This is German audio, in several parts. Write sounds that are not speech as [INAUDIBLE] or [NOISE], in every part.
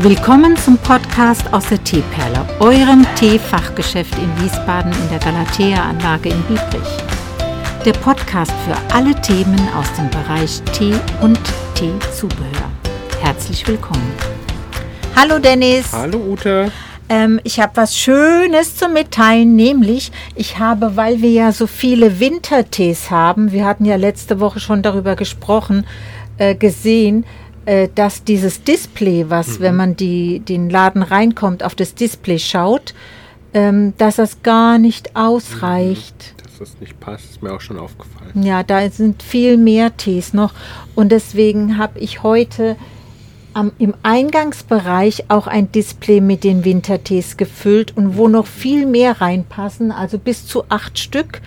Willkommen zum Podcast aus der Teeperle, eurem Teefachgeschäft in Wiesbaden in der Galatea-Anlage in Biebrich. Der Podcast für alle Themen aus dem Bereich Tee und Teezubehör. Herzlich willkommen. Hallo Dennis. Hallo Ute. Ähm, ich habe was Schönes zu mitteilen, nämlich ich habe, weil wir ja so viele Wintertees haben, wir hatten ja letzte Woche schon darüber gesprochen, äh, gesehen, äh, dass dieses Display, was, mhm. wenn man die, den Laden reinkommt, auf das Display schaut, ähm, dass das gar nicht ausreicht. Mhm. Dass das nicht passt, ist mir auch schon aufgefallen. Ja, da sind viel mehr Tees noch. Und deswegen habe ich heute am, im Eingangsbereich auch ein Display mit den Wintertees gefüllt und wo noch viel mehr reinpassen, also bis zu acht Stück.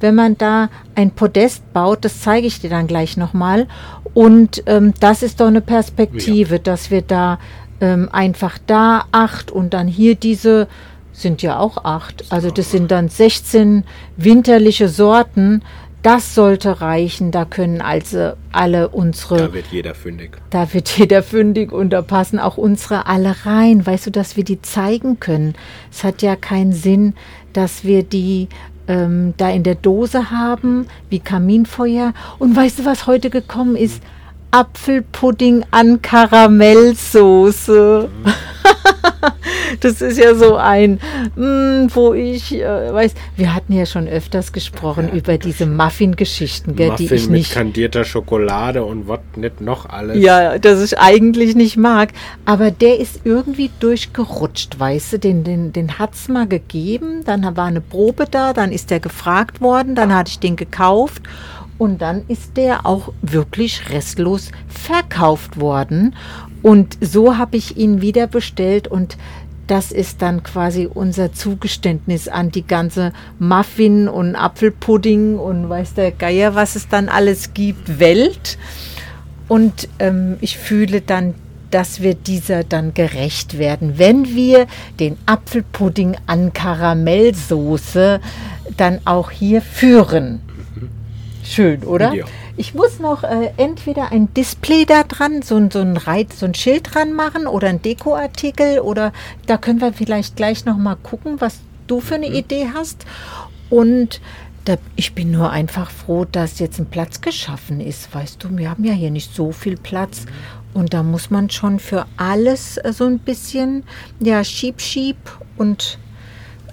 Wenn man da ein Podest baut, das zeige ich dir dann gleich nochmal. Und ähm, das ist doch eine Perspektive, ja. dass wir da ähm, einfach da acht und dann hier diese sind ja auch acht. Also das sind dann 16 winterliche Sorten. Das sollte reichen. Da können also alle unsere. Da wird jeder fündig. Da wird jeder fündig und da passen auch unsere alle rein. Weißt du, dass wir die zeigen können. Es hat ja keinen Sinn, dass wir die ähm, da in der Dose haben, wie Kaminfeuer. Und weißt du, was heute gekommen ist? Apfelpudding an Karamellsoße. Mhm. [LAUGHS] das ist ja so ein, mh, hm, wo ich äh, weiß, wir hatten ja schon öfters gesprochen ja, über diese Muffin-Geschichten, Muffin die ich nicht. Mit kandierter Schokolade und was nicht noch alles. Ja, das ich eigentlich nicht mag. Aber der ist irgendwie durchgerutscht, weißt du, den, den, den hat es mal gegeben, dann war eine Probe da, dann ist der gefragt worden, dann hatte ich den gekauft und dann ist der auch wirklich restlos verkauft worden. Und so habe ich ihn wieder bestellt und das ist dann quasi unser Zugeständnis an die ganze Muffin und Apfelpudding und weiß der Geier, was es dann alles gibt, Welt. Und ähm, ich fühle dann, dass wir dieser dann gerecht werden, wenn wir den Apfelpudding an Karamellsoße dann auch hier führen. Schön, oder? Ja. Ich muss noch äh, entweder ein Display da dran, so, so, ein Reiz, so ein Schild dran machen oder ein Dekoartikel oder da können wir vielleicht gleich noch mal gucken, was du für eine mhm. Idee hast. Und da, ich bin nur einfach froh, dass jetzt ein Platz geschaffen ist. Weißt du, wir haben ja hier nicht so viel Platz. Mhm. Und da muss man schon für alles äh, so ein bisschen, ja, schieb, schieb und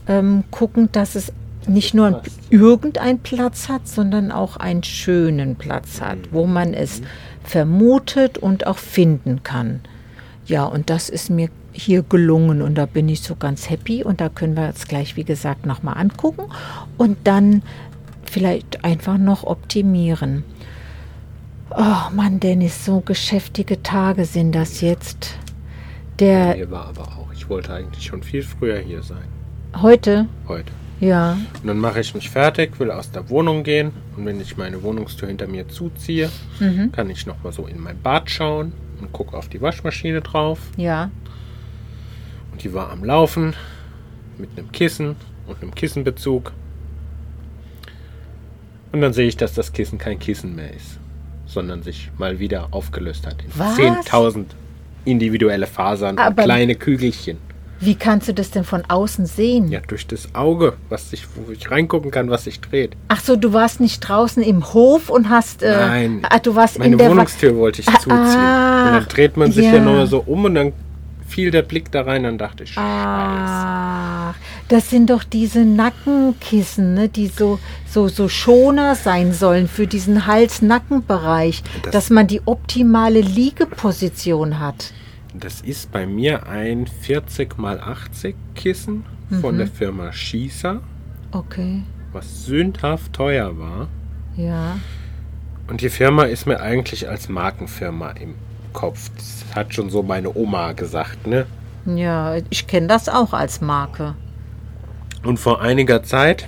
ähm, gucken, dass es nicht nur irgendein Platz hat, sondern auch einen schönen Platz hat, wo man es vermutet und auch finden kann. Ja, und das ist mir hier gelungen und da bin ich so ganz happy und da können wir jetzt gleich, wie gesagt, nochmal angucken und dann vielleicht einfach noch optimieren. Oh Mann, Dennis, so geschäftige Tage sind das jetzt. Der. Hier war aber auch. Ich wollte eigentlich schon viel früher hier sein. Heute? Heute. Ja. Und dann mache ich mich fertig, will aus der Wohnung gehen. Und wenn ich meine Wohnungstür hinter mir zuziehe, mhm. kann ich nochmal so in mein Bad schauen und gucke auf die Waschmaschine drauf. Ja. Und die war am Laufen mit einem Kissen und einem Kissenbezug. Und dann sehe ich, dass das Kissen kein Kissen mehr ist, sondern sich mal wieder aufgelöst hat in 10.000 individuelle Fasern Aber und kleine Kügelchen. Wie kannst du das denn von außen sehen? Ja, durch das Auge, was sich, wo ich reingucken kann, was sich dreht. Ach so, du warst nicht draußen im Hof und hast. Äh, Nein. Ah, du warst meine in der Wohnungstür wollte ich ah, zuziehen. Ah, und dann dreht man sich ja. ja nur so um und dann fiel der Blick da rein, dann dachte ich, Ah, das sind doch diese Nackenkissen, ne, die so, so, so Schoner sein sollen für diesen Hals-Nacken-Bereich, das dass man die optimale Liegeposition hat. Das ist bei mir ein 40 x 80 Kissen mhm. von der Firma Schießer. Okay. Was sündhaft teuer war. Ja. Und die Firma ist mir eigentlich als Markenfirma im Kopf. Das hat schon so meine Oma gesagt, ne? Ja, ich kenne das auch als Marke. Und vor einiger Zeit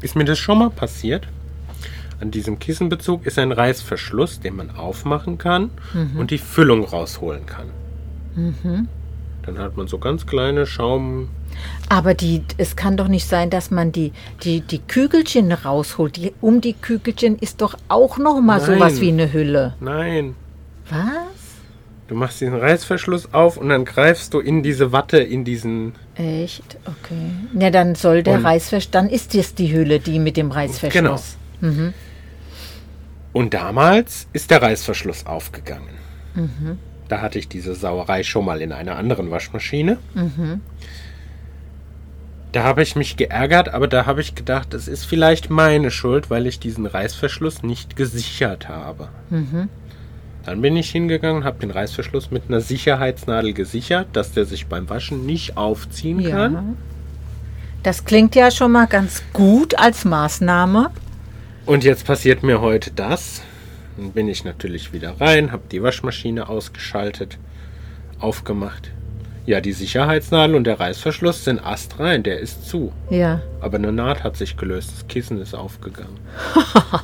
ist mir das schon mal passiert. An diesem Kissenbezug ist ein Reißverschluss, den man aufmachen kann mhm. und die Füllung rausholen kann. Mhm. Dann hat man so ganz kleine Schaum. Aber die, es kann doch nicht sein, dass man die, die, die Kügelchen rausholt. Die, um die Kügelchen ist doch auch noch mal Nein. sowas wie eine Hülle. Nein. Was? Du machst diesen Reißverschluss auf und dann greifst du in diese Watte, in diesen. Echt? Okay. Ja, dann soll der Reißverschluss, dann ist es die Hülle, die mit dem Reißverschluss. Mhm. Und damals ist der Reißverschluss aufgegangen. Da hatte ich diese Sauerei schon mal in einer anderen Waschmaschine. Da habe ich mich geärgert, aber da habe ich gedacht, es ist vielleicht meine Schuld, weil ich diesen Reißverschluss nicht gesichert habe. Dann bin ich hingegangen, habe den Reißverschluss mit einer Sicherheitsnadel gesichert, dass der sich beim Waschen nicht aufziehen kann. Ja. Das klingt ja schon mal ganz gut als Maßnahme. Und jetzt passiert mir heute das. Dann bin ich natürlich wieder rein, habe die Waschmaschine ausgeschaltet, aufgemacht. Ja, die Sicherheitsnadel und der Reißverschluss sind astrein, der ist zu. Ja. Aber eine Naht hat sich gelöst, das Kissen ist aufgegangen. [LAUGHS]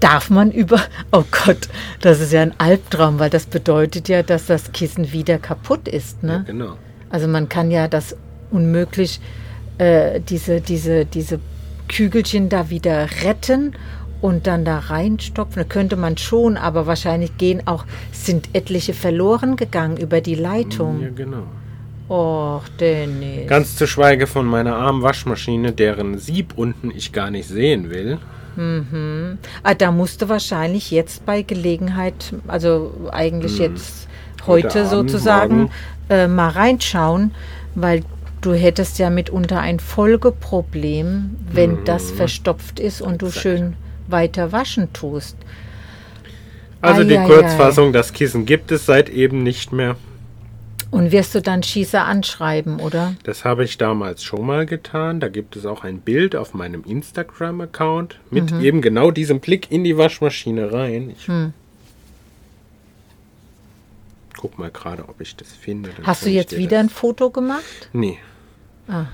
Darf man über. Oh Gott, das ist ja ein Albtraum, weil das bedeutet ja, dass das Kissen wieder kaputt ist. Ja, Ne? genau. Also man kann ja das unmöglich, äh, diese, diese, diese Kügelchen da wieder retten und dann da reinstopfen. Da könnte man schon, aber wahrscheinlich gehen auch, sind etliche verloren gegangen über die Ja, Leitung. genau. Och, Dennis. Ganz zu schweige von meiner armen Waschmaschine, deren Sieb unten ich gar nicht sehen will. Ah, da musste wahrscheinlich jetzt bei Gelegenheit, also eigentlich jetzt Heute heute, Abend, sozusagen, äh, mal reinschauen, weil du hättest ja mitunter ein Folgeproblem, wenn das verstopft ist und du Mhm. Exakt. schön weiter waschen tust. Also die Eieiei. Kurzfassung, das Kissen gibt es seit eben nicht mehr. Und wirst du dann Schießer anschreiben, oder? Das habe ich damals schon mal getan. Da gibt es auch ein Bild auf meinem Instagram-Account mit Mhm. eben genau diesem Blick in die Waschmaschine rein. Ich Hm. guck mal gerade, ob ich das finde. dann Hast du jetzt wieder ein Foto gemacht? Nee. Ah.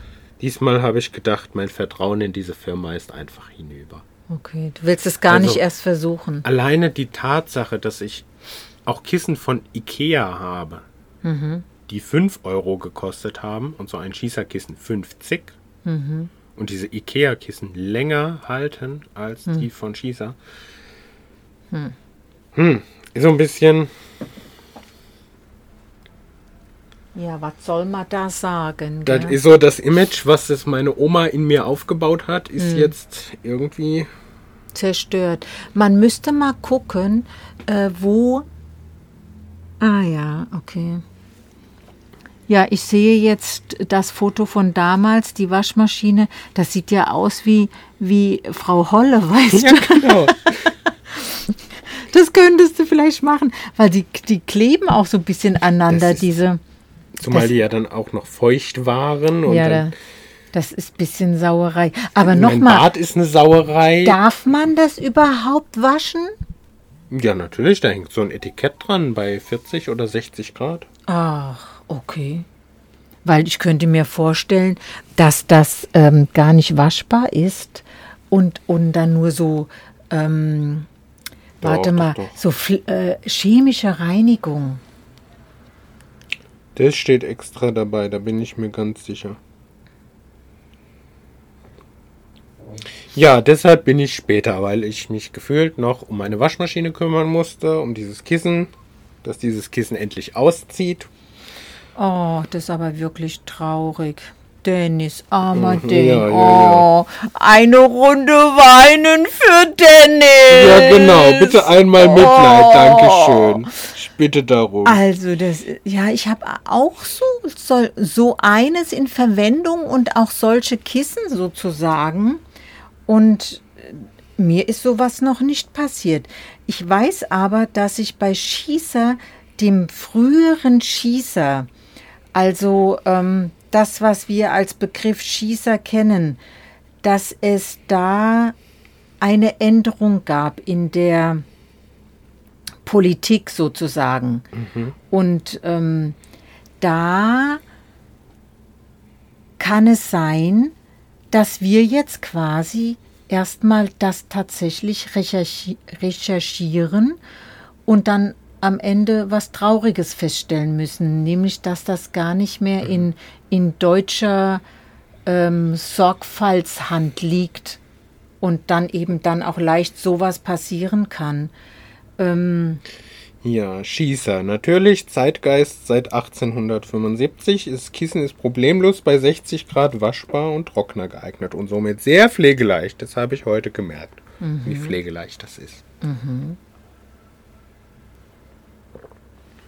Diesmal habe ich gedacht, mein Vertrauen in diese Firma ist einfach hinüber. Okay, du willst es gar Also- nicht erst versuchen. Alleine die Tatsache, dass ich auch Kissen von Ikea habe, Mhm. die 5 Euro gekostet haben und so ein Schießerkissen 50 Mhm. und diese Ikea-Kissen länger halten als Mhm. die von Schießer. Hm, ist so ein bisschen, Ja, was soll man da sagen? das gell? ist so das Image, was es meine Oma in mir aufgebaut hat, ist jetzt irgendwie zerstört. Man müsste mal gucken, äh, wo. Ah ja, okay. Ja, ich sehe jetzt das Foto von damals, die Waschmaschine. Das sieht ja aus wie, wie Frau Holle, [LAUGHS] weißt Ja, du? genau. Das könntest du vielleicht machen, weil die, die kleben auch so ein bisschen aneinander, Das diese. Zumal Das- die ja dann auch noch feucht waren. Und Ja, dann, da, das ist ein bisschen Sauerei. Aber nochmal, Bad ist eine Sauerei. darf man das überhaupt waschen? Ja, natürlich, da hängt so ein Etikett dran bei 40 oder 60 Grad. Ach, okay. Weil ich könnte mir vorstellen, dass das ähm, gar nicht waschbar ist und, und dann nur so, ähm, Doch, warte doch, mal, doch. so fl- äh, chemische Reinigung. Das steht extra dabei, da bin ich mir ganz sicher. Ja, deshalb bin ich später, weil ich mich gefühlt noch um meine Waschmaschine kümmern musste, um dieses Kissen, dass dieses Kissen endlich auszieht. Oh, das ist aber wirklich traurig. Dennis, armer Mhm, Dennis. ja, ja, oh, eine Runde weinen für Dennis. Ja, genau, bitte einmal Mitleid, Oh. Dankeschön. Ich bitte darum. Also das, ja, ich habe auch so, so, so eines in Verwendung und auch solche Kissen sozusagen. Und mir ist sowas noch nicht passiert. Ich weiß aber, dass ich bei Schießer, dem früheren Schießer, also ähm, das, was wir als Begriff Schießer kennen, dass es da eine Änderung gab in der Politik sozusagen. Und ähm, da kann es sein, dass wir jetzt quasi erstmal das tatsächlich recherchi recherchieren und dann am Ende was Trauriges feststellen müssen, nämlich dass das gar nicht mehr in, in deutscher ähm, Sorgfaltshand liegt und dann eben dann auch leicht sowas passieren kann. Ähm, Ja, Schießer. Natürlich, Zeitgeist seit 1875. Das Kissen ist problemlos bei 60 Grad waschbar und Trockner geeignet und somit sehr pflegeleicht. Das habe ich heute gemerkt, wie pflegeleicht das ist.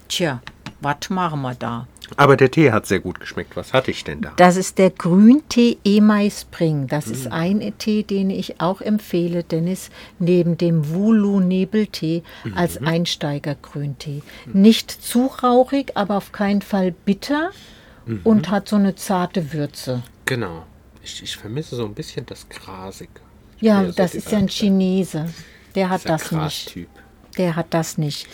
Tja, was machen wir da? Aber der Tee hat sehr gut geschmeckt. Was hatte ich denn da? Das ist der Grüntee Emai Spring. Das ist ein Tee, den ich auch empfehle, Dennis, neben dem Wulu Nebeltee als Einsteiger-Grüntee. Nicht zu rauchig, aber auf keinen Fall bitter und hat so eine zarte Würze. Genau. Ich, ich vermisse so ein bisschen das Grasige. Ich Ja, bin so das ist ja ein Chinese. Der hat das nicht. Der hat das nicht.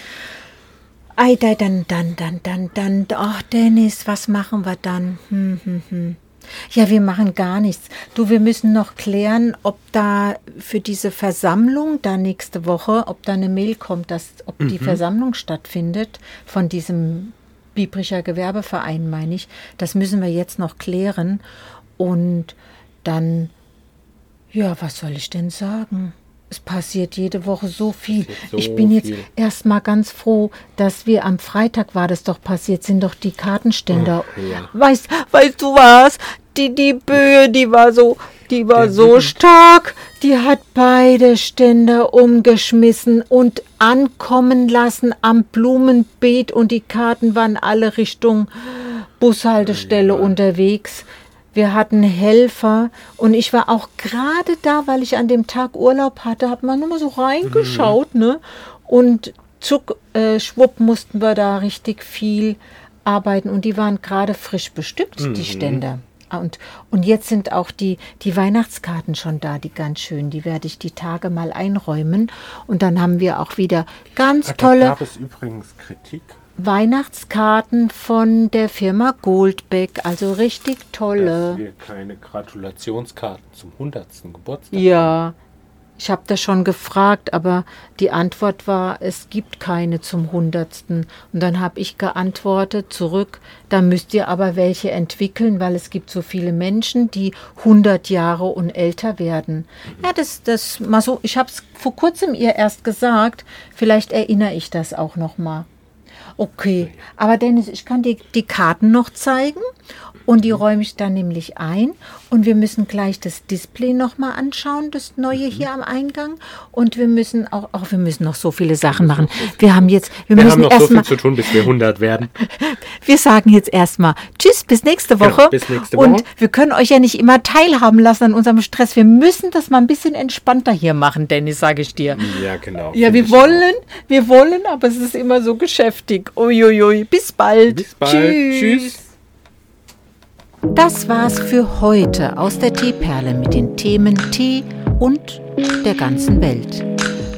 Ei, da, dann, dann, dann, dann, dann. Ach, Dennis, was machen wir dann? Hm, hm, hm. Ja, wir machen gar nichts. Du, wir müssen noch klären, ob da für diese Versammlung da nächste Woche, ob da eine Mail kommt, dass, ob die Versammlung stattfindet von diesem Biebricher Gewerbeverein, meine ich. Das müssen wir jetzt noch klären. Und dann, ja, was soll ich denn sagen? Es passiert jede Woche so viel. so ich bin jetzt erstmal ganz froh, dass wir am Freitag war das doch passiert, sind doch die Kartenständer. Ach, ja. Weißt, weißt du was? Die, die Böe, die war so, die war so stark. Die hat beide Ständer umgeschmissen und ankommen lassen am Blumenbeet und die Karten waren alle Richtung Bushaltestelle unterwegs. Wir hatten Helfer und ich war auch gerade da, weil ich an dem Tag Urlaub hatte, hat man nur mal so reingeschaut, ne? Und zuck, äh, schwupp mussten wir da richtig viel arbeiten und die waren gerade frisch bestückt, die Ständer. Ah, Und, und jetzt sind auch die, die Weihnachtskarten schon da, die ganz schön. Die werde ich die Tage mal einräumen. Und dann haben wir auch wieder ganz Da tolle gab es übrigens Kritik, Weihnachtskarten von der Firma Goldbeck. Also richtig dass tolle. wir keine Gratulationskarten zum 100. Geburtstag Ja, ich habe das schon gefragt, aber die Antwort war, es gibt keine zum Hundertsten. Und dann habe ich geantwortet zurück, da müsst ihr aber welche entwickeln, weil es gibt so viele Menschen, die 100 Jahre und älter werden. Ja, das, das mal so, ich habe es vor kurzem ihr erst gesagt, vielleicht erinnere ich das auch noch mal. Okay, aber Dennis, ich kann dir die Karten noch zeigen und die räume ich dann nämlich ein und wir müssen gleich das Display noch mal anschauen, das neue hier am Eingang und wir müssen auch, auch wir müssen noch so viele Sachen machen. Wir haben jetzt, wir, Wir müssen haben noch so viel zu tun, bis wir 100 werden. [LAUGHS] wir sagen jetzt erstmal Tschüss, bis nächste Genau, Woche. bis nächste Und Woche. wir können euch ja nicht immer teilhaben lassen an unserem Stress. Wir müssen das mal ein bisschen entspannter hier machen, Dennis, sage ich dir. Ja, genau. Ja, wir wollen, wir wollen, aber es ist immer so geschäftig. Uiuiui. Bis bald. Bis bald. Tschüss. Das war's für heute aus der Teeperle mit den Themen Tee und der ganzen Welt.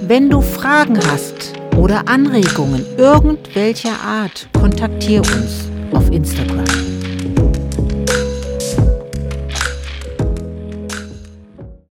Wenn du Fragen hast oder Anregungen irgendwelcher Art, kontaktiere uns auf Instagram.